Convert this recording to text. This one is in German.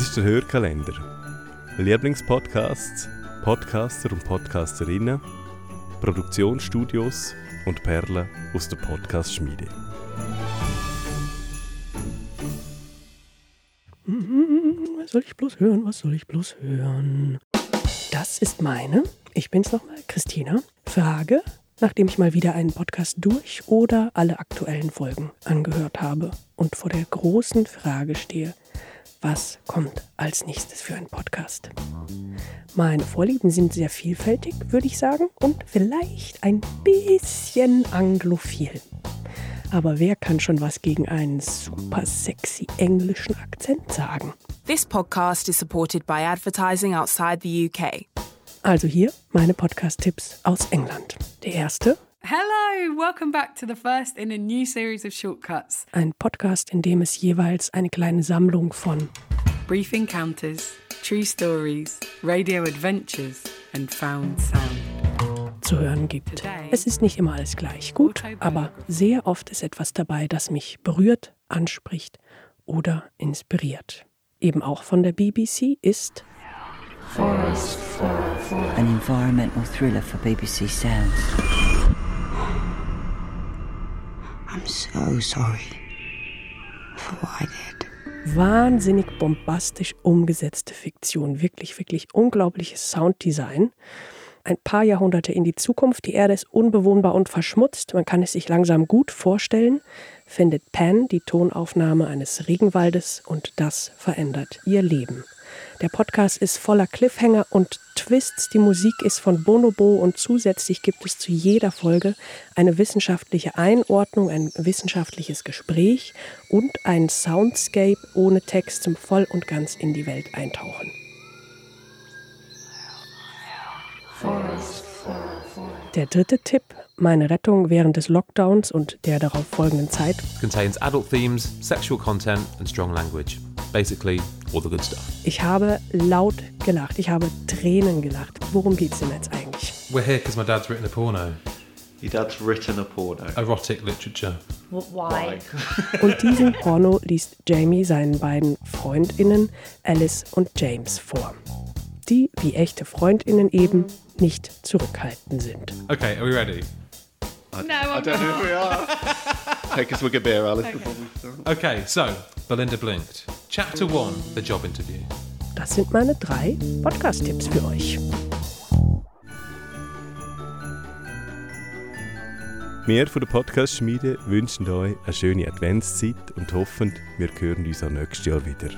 Das ist der Hörkalender. Lieblingspodcasts, Podcaster und Podcasterinnen, Produktionsstudios und Perlen aus der Podcast-Schmiede. Was soll ich bloß hören? Was soll ich bloß hören? Das ist meine, ich bin's nochmal, Christina, Frage, nachdem ich mal wieder einen Podcast durch oder alle aktuellen Folgen angehört habe und vor der großen Frage stehe, was kommt als nächstes für einen Podcast? Meine Vorlieben sind sehr vielfältig, würde ich sagen, und vielleicht ein bisschen anglophil. Aber wer kann schon was gegen einen super sexy englischen Akzent sagen? This podcast is supported by advertising outside the UK. Also hier meine Podcast-Tipps aus England. Der erste, Hello, welcome back to the first in a new series of shortcuts. ein Podcast, in dem es jeweils eine kleine Sammlung von Brief encounters, true stories, radio adventures, and found sound. zu hören gibt. Es ist nicht immer alles gleich gut, aber sehr oft ist etwas dabei, das mich berührt, anspricht oder inspiriert. Eben auch von der BBC ist An environmental thriller for BBC Sounds. I'm so sorry for what I did. wahnsinnig bombastisch umgesetzte Fiktion. Wirklich, wirklich unglaubliches Sounddesign. Ein paar Jahrhunderte in die Zukunft. Die Erde ist unbewohnbar und verschmutzt. Man kann es sich langsam gut vorstellen. Findet Pan die Tonaufnahme eines Regenwaldes und das verändert ihr Leben. Der Podcast ist voller Cliffhanger und Twists. Die Musik ist von Bonobo und zusätzlich gibt es zu jeder Folge eine wissenschaftliche Einordnung, ein wissenschaftliches Gespräch und ein Soundscape ohne Text zum voll und ganz in die Welt eintauchen. Der dritte Tipp, meine Rettung während des Lockdowns und der darauf folgenden Zeit, contains adult themes, sexual content, and strong language. Basically, all the good stuff. ich habe laut gelacht, ich habe Tränen gelacht. Worum geht's denn jetzt eigentlich? We're here because my dad's written a porno, Your dad's written a porno. erotic literature. Why? Und diesen Porno liest Jamie seinen beiden Freundinnen Alice und James vor, die wie echte Freundinnen eben nicht zurückhaltend sind. Okay, are we ready? I, I don't know if we are. Take a swig of beer, Alice, before we start. Okay, so Belinda blinked. Chapter one: the job interview. Das sind meine drei Podcast-Tipps für euch. Wir von der Podcast-Schmiede wünschen euch eine schöne Adventszeit und hoffen, wir hören uns auch nächstes Jahr wieder.